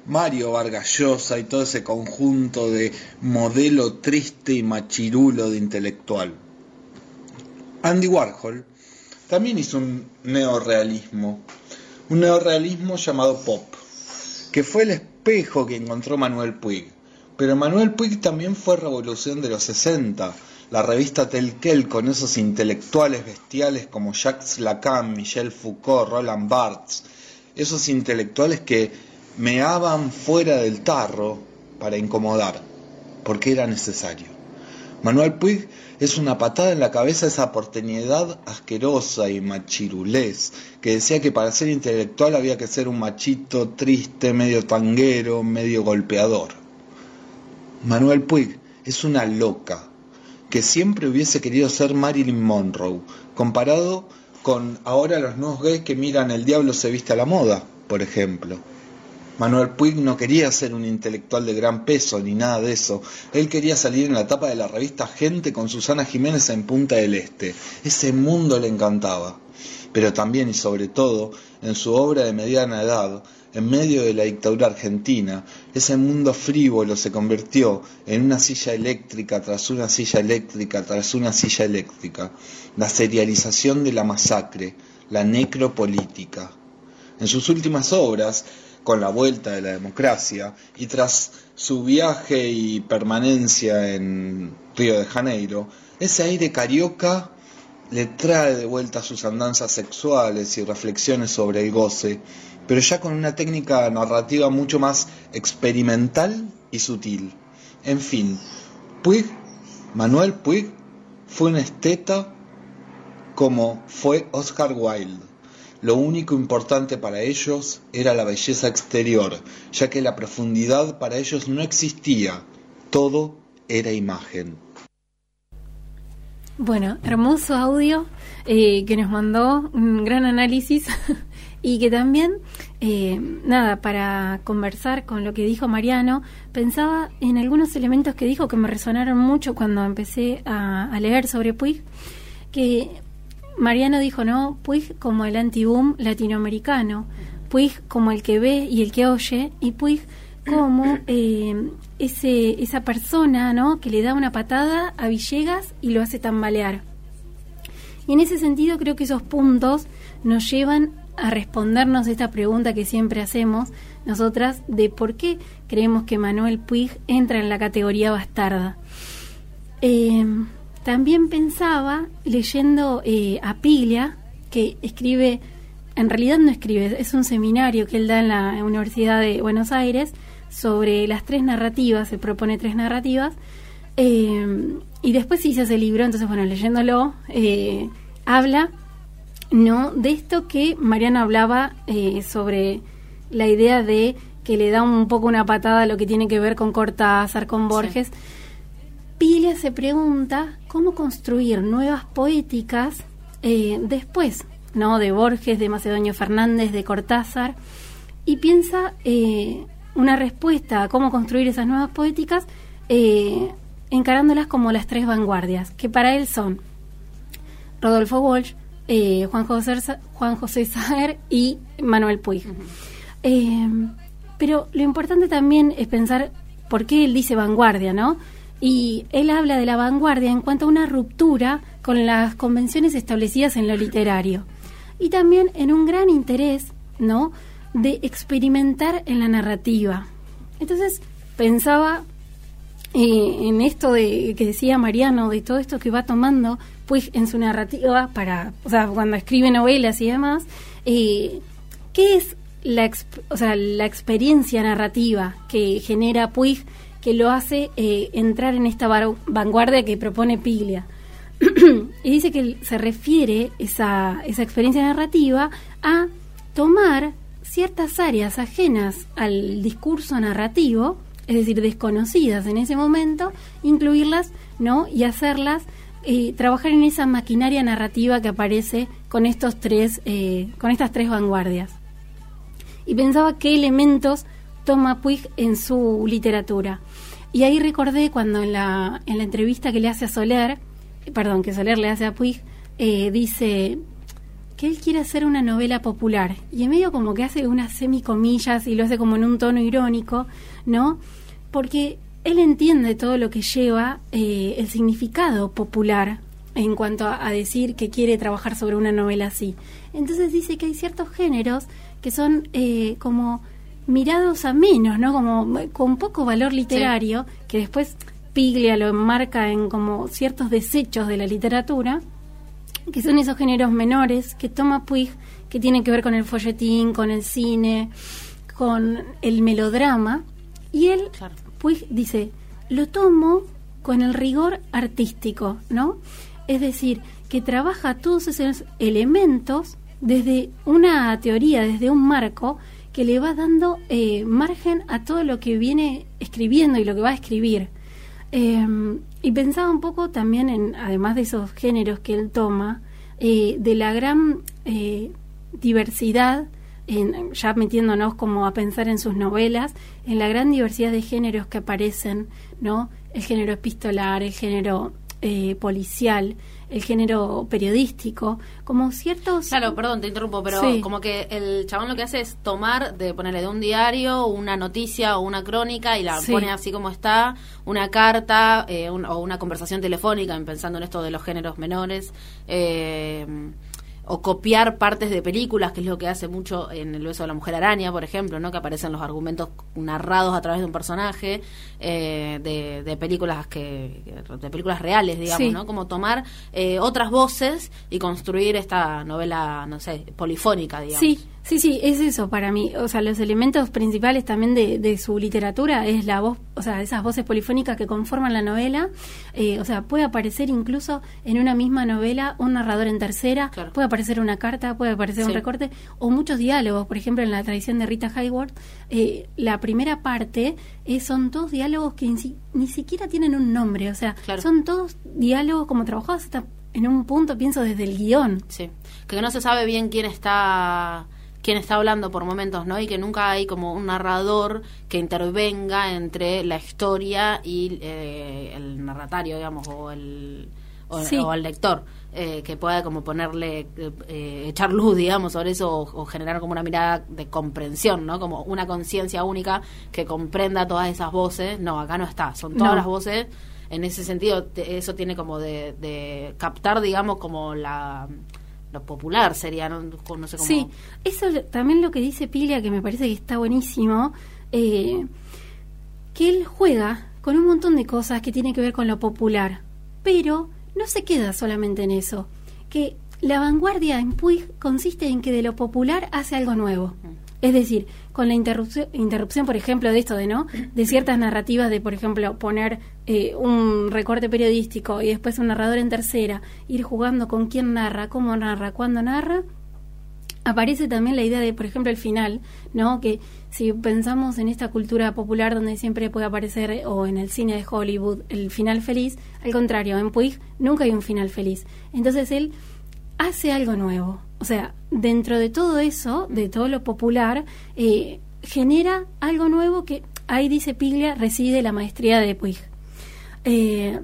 Mario Vargas Llosa y todo ese conjunto de modelo triste y machirulo de intelectual. Andy Warhol también hizo un neorrealismo, un neorrealismo llamado pop, que fue el espejo que encontró Manuel Puig. Pero Manuel Puig también fue revolución de los 60, la revista Telquel con esos intelectuales bestiales como Jacques Lacan, Michel Foucault, Roland Barthes, esos intelectuales que meaban fuera del tarro para incomodar, porque era necesario. Manuel Puig es una patada en la cabeza esa porteñidad asquerosa y machirulés, que decía que para ser intelectual había que ser un machito triste, medio tanguero, medio golpeador. Manuel Puig es una loca, que siempre hubiese querido ser Marilyn Monroe, comparado con ahora los nuevos gays que miran El diablo se viste a la moda, por ejemplo. Manuel Puig no quería ser un intelectual de gran peso ni nada de eso. Él quería salir en la tapa de la revista Gente con Susana Jiménez en Punta del Este. Ese mundo le encantaba. Pero también y sobre todo, en su obra de mediana edad, en medio de la dictadura argentina, ese mundo frívolo se convirtió en una silla eléctrica tras una silla eléctrica tras una silla eléctrica. La serialización de la masacre, la necropolítica. En sus últimas obras, con la vuelta de la democracia y tras su viaje y permanencia en Río de Janeiro, ese aire carioca le trae de vuelta sus andanzas sexuales y reflexiones sobre el goce, pero ya con una técnica narrativa mucho más experimental y sutil. En fin, Puig, Manuel Puig, fue un esteta como fue Oscar Wilde lo único importante para ellos era la belleza exterior, ya que la profundidad para ellos no existía, todo era imagen. Bueno, hermoso audio eh, que nos mandó un gran análisis <laughs> y que también, eh, nada, para conversar con lo que dijo Mariano, pensaba en algunos elementos que dijo que me resonaron mucho cuando empecé a, a leer sobre Puig, que Mariano dijo, ¿no? Puig como el anti-boom latinoamericano, Puig como el que ve y el que oye, y Puig como <coughs> eh, ese, esa persona, ¿no? Que le da una patada a Villegas y lo hace tambalear. Y en ese sentido creo que esos puntos nos llevan a respondernos esta pregunta que siempre hacemos nosotras de por qué creemos que Manuel Puig entra en la categoría bastarda. Eh, también pensaba, leyendo eh, a Piglia, que escribe, en realidad no escribe, es un seminario que él da en la Universidad de Buenos Aires sobre las tres narrativas, se propone tres narrativas, eh, y después hizo ese libro, entonces bueno, leyéndolo, eh, habla no de esto que Mariana hablaba sobre la idea de que le da un poco una patada a lo que tiene que ver con Cortázar, con Borges. Pilia se pregunta cómo construir nuevas poéticas eh, después, ¿no? De Borges, de Macedonio Fernández, de Cortázar, y piensa eh, una respuesta a cómo construir esas nuevas poéticas eh, encarándolas como las tres vanguardias, que para él son Rodolfo Walsh, Juan, José, Juan José Saer y Manuel Puig. pero lo importante también es pensar por qué él dice vanguardia, ¿no? Y él habla de la vanguardia en cuanto a una ruptura con las convenciones establecidas en lo literario y también en un gran interés, ¿no?, de experimentar en la narrativa. Entonces pensaba eh, en esto de que decía Mariano, de todo esto que va tomando, pues en su narrativa para, o sea, cuando escribe novelas y demás, eh, ¿Qué es la, o sea, la experiencia narrativa que genera Puig que lo hace eh, entrar en esta vanguardia que propone Piglia? <clears throat> y dice que se refiere esa, esa experiencia narrativa a tomar ciertas áreas ajenas al discurso narrativo, es decir, desconocidas en ese momento, incluirlas, ¿no? Y hacerlas eh, trabajar en esa maquinaria narrativa que aparece con estos tres, eh, con estas tres vanguardias. Y pensaba qué elementos toma Puig en su literatura. Y ahí recordé cuando en la, en la entrevista que le hace a Soler, perdón, que Soler le hace a Puig, eh, dice que él quiere hacer una novela popular. Y en medio como que hace unas semicomillas y lo hace como en un tono irónico, ¿no? Porque él entiende todo lo que lleva eh, el significado popular en cuanto a, decir que quiere trabajar sobre una novela así. Entonces dice que hay ciertos géneros que son eh, como mirados a menos, ¿no? Como con poco valor literario, que después Piglia lo enmarca en como ciertos desechos de la literatura, que son esos géneros menores que toma Puig, que tienen que ver con el folletín, con el cine, con el melodrama, y él Puig dice, lo tomo con el rigor artístico, ¿no? Es decir, que trabaja todos esos elementos desde una teoría, desde un marco que le va dando eh, margen a todo lo que viene escribiendo y lo que va a escribir. Em, y pensaba un poco también en, además de esos géneros que él toma, eh, de la gran eh, diversidad ya metiéndonos como a pensar en sus novelas, en la gran diversidad de géneros que aparecen, ¿no? El género epistolar, el género eh, policial, el género periodístico, como ciertos... Claro, perdón, te interrumpo, pero como que el chabón lo que hace es tomar, de ponerle de un diario una noticia o una crónica y la pone así como está, una carta eh, o una conversación telefónica, pensando en esto de los géneros menores. Eh, o copiar partes de películas, que es lo que hace mucho en El beso de la mujer araña, por ejemplo, ¿no? que aparecen los argumentos narrados a través de un personaje eh, de, películas que de películas reales, digamos, ¿no? Como tomar eh, otras voces y construir esta novela, no sé, polifónica, digamos. Sí, Sí, sí, es eso para mí. O sea, los elementos principales también de, su literatura es la voz, o sea, esas voces polifónicas que conforman la novela. Eh, o sea, puede aparecer incluso en una misma novela un narrador en tercera, puede aparecer una carta, puede aparecer un recorte, o muchos diálogos. Por ejemplo, en la tradición de Rita Hayworth, eh, la primera parte eh, son todos diálogos que ni, siquiera tienen un nombre. O sea, son todos diálogos como trabajados hasta en un punto, pienso, desde el guion. Sí, que no se sabe bien quién está quien está hablando por momentos, ¿no? Y que nunca hay como un narrador que intervenga entre la historia y eh, el narratario, digamos, o el, o, el lector. Eh, que pueda como ponerle, eh, echar luz, digamos, sobre eso o, generar como una mirada de comprensión, ¿no? Como una conciencia única que comprenda todas esas voces. No, acá no está, son todas las voces. En ese sentido, eso tiene como de captar, digamos, como la lo popular sería, no, sé cómo. Sí, eso también lo que dice Pilia, que me parece que está buenísimo, eh, que él juega con un montón de cosas que tienen que ver con lo popular, pero no se queda solamente en eso, que la vanguardia en Puig consiste en que de lo popular hace algo nuevo. Mm. Es decir, con la interrupción, interrupción, por ejemplo, de esto de no, de ciertas narrativas de, por ejemplo, poner eh, un recorte periodístico y después un narrador en tercera, ir jugando con quién narra, cómo narra, cuándo narra, aparece también la idea de, por ejemplo, el final, ¿no? Que si pensamos en esta cultura popular donde siempre puede aparecer, o en el cine de Hollywood, el final feliz, al contrario, en Puig nunca hay un final feliz. Entonces él hace algo nuevo. O sea, dentro de todo eso, de todo lo popular, eh, genera algo nuevo que ahí dice Piglia reside la maestría de Puig. Eh,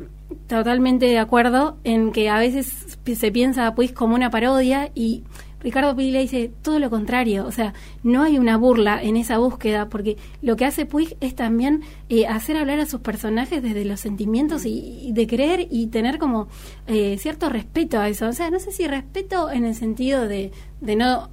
totalmente de acuerdo en que a veces se piensa a Puig como una parodia y Ricardo Piglia dice todo lo contrario, o sea, no hay una burla en esa búsqueda, porque lo que hace Puig es también eh, hacer hablar a sus personajes desde los sentimientos y, de creer y tener como eh, cierto respeto a eso. O sea, no sé si respeto en el sentido de, de no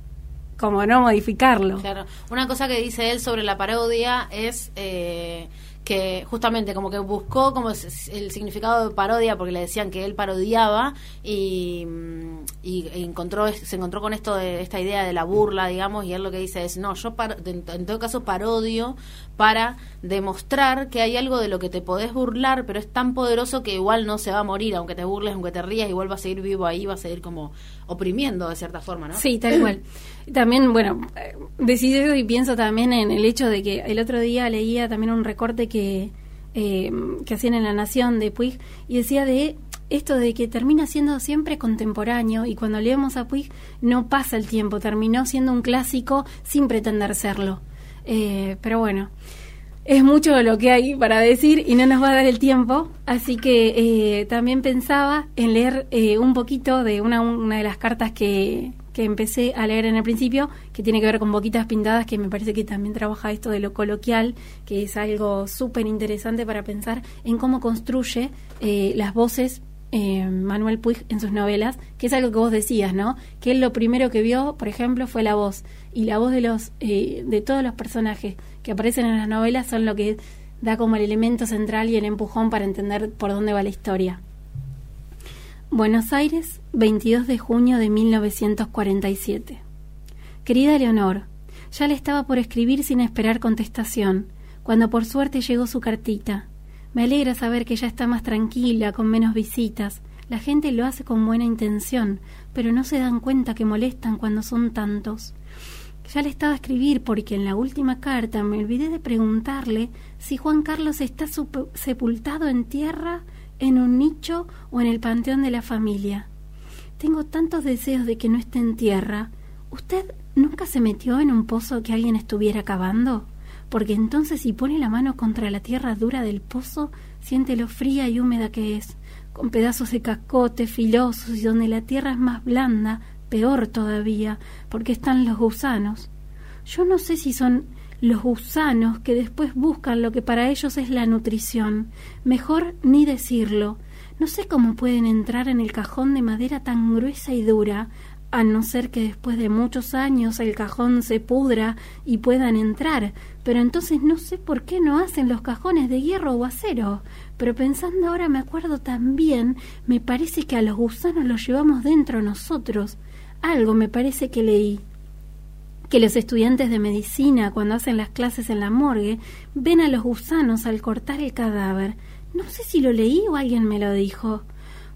como no modificarlo. Claro. Una cosa que dice él sobre la parodia es eh, que justamente como que buscó como el significado de parodia porque le decían que él parodiaba y, mm, y encontró se encontró con esto de esta idea de la burla digamos y él lo que dice es no yo en todo caso parodio para demostrar que hay algo de lo que te podés burlar pero es tan poderoso que igual no se va a morir aunque te burles aunque te rías igual va a seguir vivo ahí va a seguir como oprimiendo de cierta forma no sí tal cual <clears throat> también bueno eh, decido y pienso también en el hecho de que el otro día leía también un recorte que eh, que, hacían en La Nación de Puig y decía de esto de que termina siendo siempre contemporáneo y cuando leemos a Puig no pasa el tiempo, terminó siendo un clásico sin pretender serlo. Eh, pero bueno, es mucho lo que hay para decir y no nos va a dar el tiempo, así que eh, también pensaba en leer un poquito de una, una de las cartas que, que empecé a leer en el principio, que tiene que ver con Boquitas Pintadas, que me parece que también trabaja esto de lo coloquial, que es algo súper interesante para pensar en cómo construye eh, las voces eh, Manuel Puig en sus novelas, que es algo que vos decías, ¿no? Que él lo primero que vio, por ejemplo, fue la voz. Y la voz de, los, eh, de todos los personajes que aparecen en las novelas son lo que da como el elemento central y el empujón para entender por dónde va la historia. Buenos Aires, 22 de junio de 1947. Querida Leonor, ya le estaba por escribir sin esperar contestación, cuando por suerte llegó su cartita. Me alegra saber que ya está más tranquila, con menos visitas. La gente lo hace con buena intención, pero no se dan cuenta que molestan cuando son tantos. Ya le estaba a escribir porque en la última carta me olvidé de preguntarle si Juan Carlos está sepultado en tierra en un nicho o en el panteón de la familia. Tengo tantos deseos de que no esté en tierra. ¿Usted nunca se metió en un pozo que alguien estuviera cavando? Porque entonces si pone la mano contra la tierra dura del pozo, siente lo fría y húmeda que es, con pedazos de cascote filosos y donde la tierra es más blanda, peor todavía, porque están los gusanos. Yo no sé si son los gusanos que después buscan lo que para ellos es la nutrición. Mejor ni decirlo. No sé cómo pueden entrar en el cajón de madera tan gruesa y dura, a no ser que después de muchos años el cajón se pudra y puedan entrar, pero entonces no sé por qué no hacen los cajones de hierro o acero. Pero pensando ahora me acuerdo también, me parece que a los gusanos los llevamos dentro nosotros. Algo me parece que leí que los estudiantes de medicina, cuando hacen las clases en la morgue, ven a los gusanos al cortar el cadáver. No sé si lo leí o alguien me lo dijo.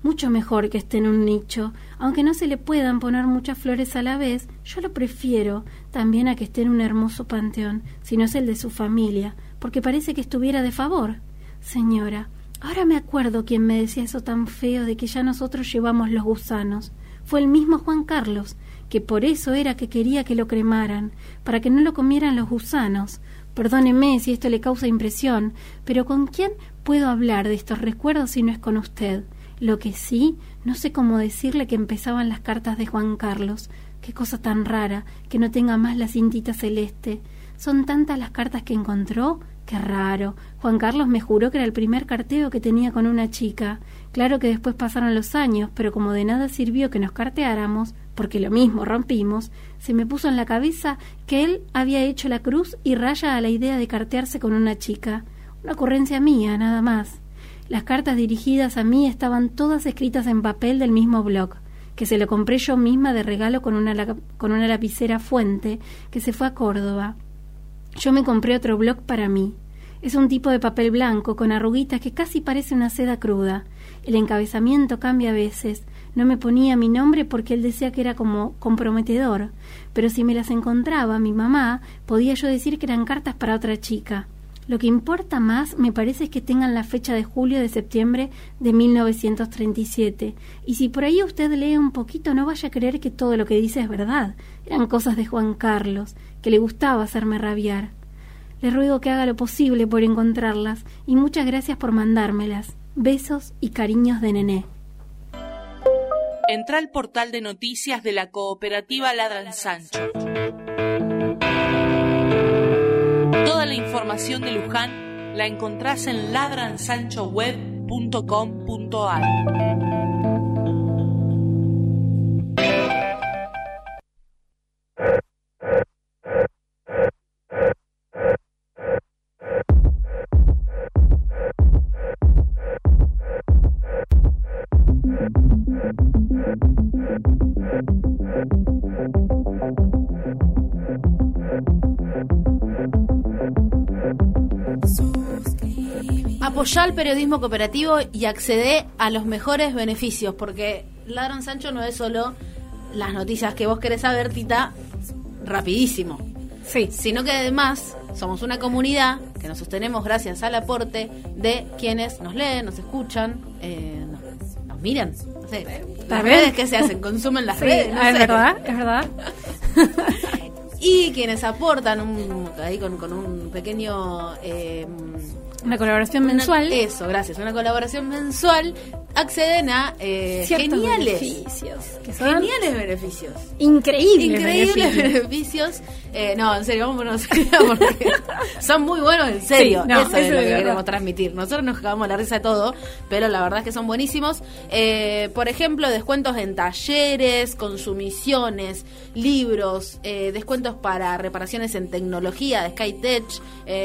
Mucho mejor que esté en un nicho, aunque no se le puedan poner muchas flores a la vez, yo lo prefiero también a que esté en un hermoso panteón, si no es el de su familia, porque parece que estuviera de favor. Señora, ahora me acuerdo quién me decía eso tan feo de que ya nosotros llevamos los gusanos. Fue el mismo Juan Carlos, que por eso era que quería que lo cremaran, para que no lo comieran los gusanos. Perdóneme si esto le causa impresión, pero ¿con quién puedo hablar de estos recuerdos si no es con usted? Lo que sí, no sé cómo decirle que empezaban las cartas de Juan Carlos. Qué cosa tan rara, que no tenga más la cintita celeste. Son tantas las cartas que encontró. Qué raro. Juan Carlos me juró que era el primer carteo que tenía con una chica. Claro que después pasaron los años, pero como de nada sirvió que nos carteáramos, porque lo mismo rompimos, se me puso en la cabeza que él había hecho la cruz y raya a la idea de cartearse con una chica. Una ocurrencia mía, nada más. Las cartas dirigidas a mí estaban todas escritas en papel del mismo blog, que se lo compré yo misma de regalo con una, con una lapicera fuente que se fue a Córdoba. Yo me compré otro blog para mí. Es un tipo de papel blanco con arruguitas que casi parece una seda cruda. El encabezamiento cambia a veces, no me ponía mi nombre porque él decía que era como comprometedor, pero si me las encontraba mi mamá, podía yo decir que eran cartas para otra chica. Lo que importa más me parece es que tengan la fecha de julio de septiembre de 1937. Y si por ahí usted lee un poquito, no vaya a creer que todo lo que dice es verdad. Eran cosas de Juan Carlos, que le gustaba hacerme rabiar. Le ruego que haga lo posible por encontrarlas y muchas gracias por mandármelas. Besos y cariños de nené entra al portal de noticias de la cooperativa Ladran Sancho. Toda la información de Luján la encontrás en ladransanchoweb.com.ar. Periodismo cooperativo y accede a los mejores beneficios, porque Ladrón Sancho no es solo las noticias que vos querés saber, Tita, rapidísimo. Sí. Sino que además somos una comunidad que nos sostenemos gracias al aporte de quienes nos leen, nos escuchan, eh, nos, nos miran. No sé, las redes que se hacen, consumen las Sí, redes. no es sé. verdad, es verdad. <laughs> Y quienes aportan un, ahí con, con un pequeño... eh, Una colaboración una- mensual. eso, gracias. Una colaboración mensual. Acceden a eh, geniales, beneficios, que son geniales beneficios. increíbles. Increíbles beneficios. beneficios. Eh, no, en serio, <laughs> porque son muy buenos, en serio. Sí, no, eso, eso es lo que verdad. queremos transmitir. Nosotros nos cagamos la risa de todo, pero la verdad es que son buenísimos. Eh, por ejemplo, descuentos en talleres, consumiciones, libros, descuentos para reparaciones en tecnología de Skytech.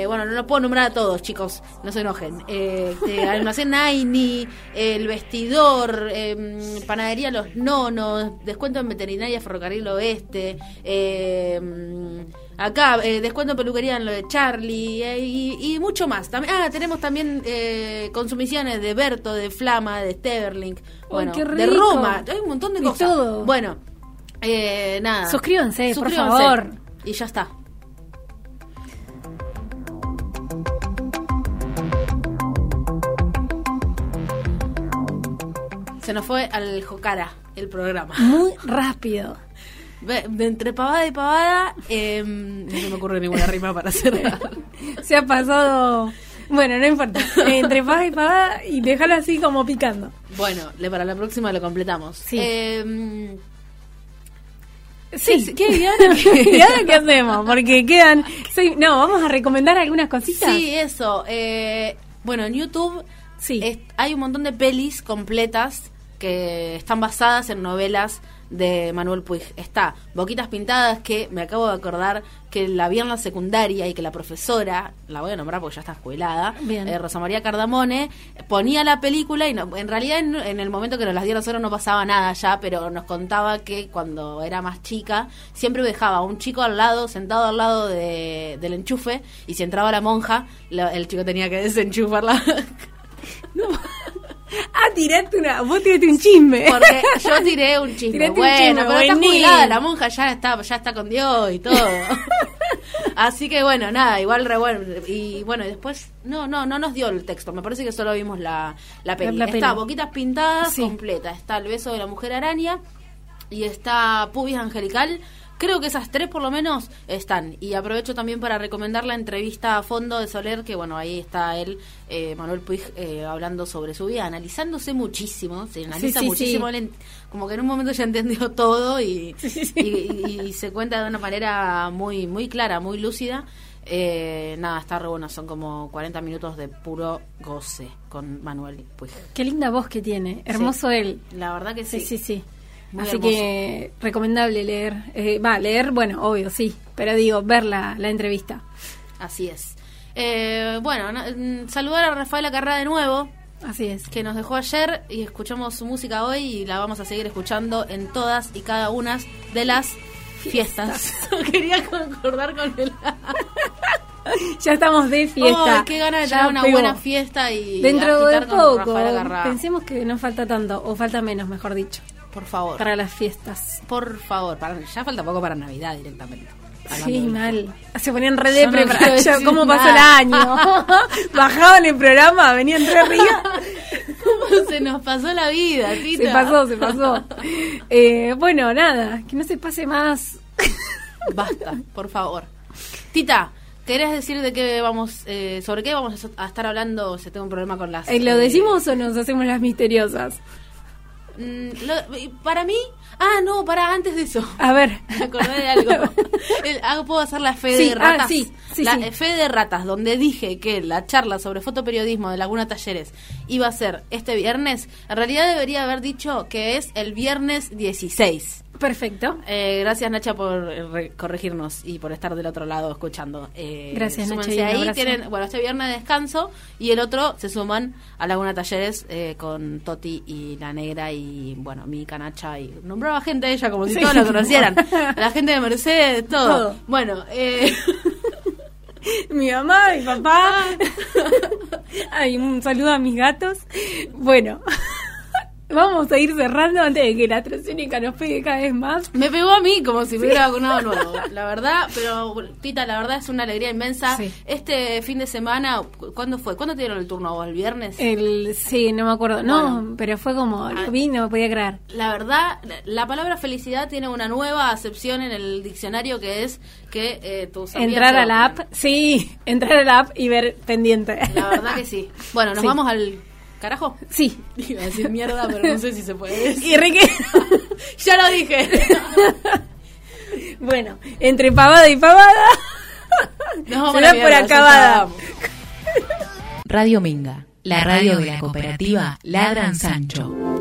Bueno, no lo puedo nombrar a todos, chicos, no se enojen. <laughs> Almacén Naini, el vestidor, eh, panadería Los Nonos, descuento en veterinaria Ferrocarril Oeste. Eh, Acá, eh, descuento en peluquería en lo de Charlie eh, y, y mucho más. También, ah, tenemos también eh, consumiciones de Berto, de Flama, de bueno, qué de. Roma. Hay un montón de Y cosas. todo. Bueno, eh, nada. Suscríbanse, por Suscríbanse. favor. Y ya está. Se nos fue al Jocara el programa. Muy rápido. De entre pavada y pavada, eh, no me ocurre ninguna rima para cerrar. <laughs> Se ha pasado. Bueno, no importa. Entre paga y pagada y dejarlo así como picando. Bueno, le- para la próxima lo completamos. Sí. Eh, Sí, ¿qué? ¿Y ahora <laughs> qué, ¿Y ahora qué hacemos? Porque quedan. no, vamos a recomendar algunas cositas. sí, eso. eh, bueno, en YouTube Sí. es- hay un montón de pelis completas que están basadas en novelas de Manuel Puig. Está Boquitas Pintadas, que me acabo de acordar que la vi en la secundaria y que la profesora, la voy a nombrar porque ya está Bien. eh, Rosa María Cardamone, ponía la película y no- en realidad en, en el momento que nos las dio a nosotros no pasaba nada ya, pero nos contaba que cuando era más chica siempre dejaba a un chico al lado, sentado al lado de- del enchufe y si entraba la monja, la- el chico tenía que desenchufarla. <laughs> <laughs> Ah, tiraste una. Vos tiraste un chisme. Porque yo <laughs> tiré un chisme. Un bueno, chisme, pero está jubilada, la monja ya está, ya está con Dios y todo. <laughs> Así que bueno, nada, igual re bueno. Y bueno, y después, no, no, no nos dio el texto. Me parece que solo vimos la, la peli. La- la está peli. Boquitas Pintadas Sí. completa. Está El beso de la mujer araña y está Pubis Angelical. Creo que esas tres por lo menos están. Y aprovecho también para recomendar la entrevista a fondo de Soler, que bueno, ahí está él, eh, Manuel Puig, eh, hablando sobre su vida, analizándose muchísimo, se analiza sí, muchísimo, sí. como que en un momento ya entendió <laughs> todo y, y, y- y se cuenta de una manera muy, muy clara, muy lúcida. Eh, nada, está re bueno, son como 40 minutos de puro goce con Manuel Puig. Qué linda voz que tiene. Hermoso él. La verdad que sí. Sí, sí, sí. Muy Así hermoso. que recomendable leer. Eh, Va, leer, bueno, obvio, sí. Pero digo, ver la, la entrevista. Así es. Eh, bueno, na- mm, saludar a Rafaela Carrá de nuevo, Así es. que nos dejó ayer y escuchamos su música hoy y la vamos a seguir escuchando en todas y cada una de las fiestas. <laughs> Quería concordar con el... <laughs> Ya estamos de fiesta. Ay, qué ganas de tener una pegó. buena fiesta y Dentro de poco. Pensemos que no falta tanto, o falta menos, mejor dicho, Por favor. para las fiestas. Por favor, para, ya falta poco para Navidad directamente. Sí, mal. Se ponían re Yo de no ¿Cómo pasó el año? <laughs> Bajaban el programa, venían re arriba. <laughs> ¿Cómo se nos pasó la vida, Tita? Se pasó, se pasó. Eh, bueno, nada, que no se pase más. Basta, por favor. Tita, ¿querés decir de qué vamos, eh, sobre qué vamos a estar hablando? Si tengo un problema con las. Eh, ¿Lo eh, decimos o nos hacemos las misteriosas? Lo- para mí. Ah, no, para antes de eso. A ver. <laughs> Me acordé de algo. <laughs> El- ah, puedo hacer la fe Sí, de ah, ratas. sí, sí, la eh, fe de ratas, donde dije que la charla sobre fotoperiodismo de Laguna Talleres iba a ser este viernes. En realidad debería haber dicho que es el viernes 16. Perfecto. Eh, gracias Nacha por eh, re- corregirnos y por estar del otro lado escuchando. Eh, Gracias, Nacha, y ahí. Tienen, bueno, este viernes descanso y el otro se suman a Laguna Talleres eh, con Toti y La Negra y, bueno, mi Nacha y nombraba gente ella como si Sí. todos la conocieran. <laughs> la gente de Mercedes, todo. Todo. Bueno, eh, <laughs> mi mamá, mi papá. <laughs> Ay, un saludo a mis gatos. Bueno, vamos a ir cerrando antes de que la AstraZeneca nos pegue cada vez más. me pegó a mí como si me hubiera vacunado <laughs> nuevo, la verdad, pero Tita, la verdad es una alegría inmensa. Sí. Este fin de semana, ¿cu- ¿cuándo fue? ¿Cuándo te dieron el turno? ¿El viernes? El, sí, no me acuerdo. No, pero fue como, Ah. lo vi, no me podía creer. La verdad, la- la palabra felicidad tiene una nueva acepción en el diccionario que es que eh, tus Entrar a la app, sí, <laughs> entrar a la app y ver pendiente. La verdad que sí. Bueno, nos Sí. vamos al carajo. Sí. <laughs> Iba a decir mierda, pero no sé si se puede decir. Y Enrique, <laughs> ya lo dije. <laughs> bueno, entre pavada y pavada, Nos vamos se a la da por acabada. Radio Minga, la radio de la cooperativa Ladran Sancho.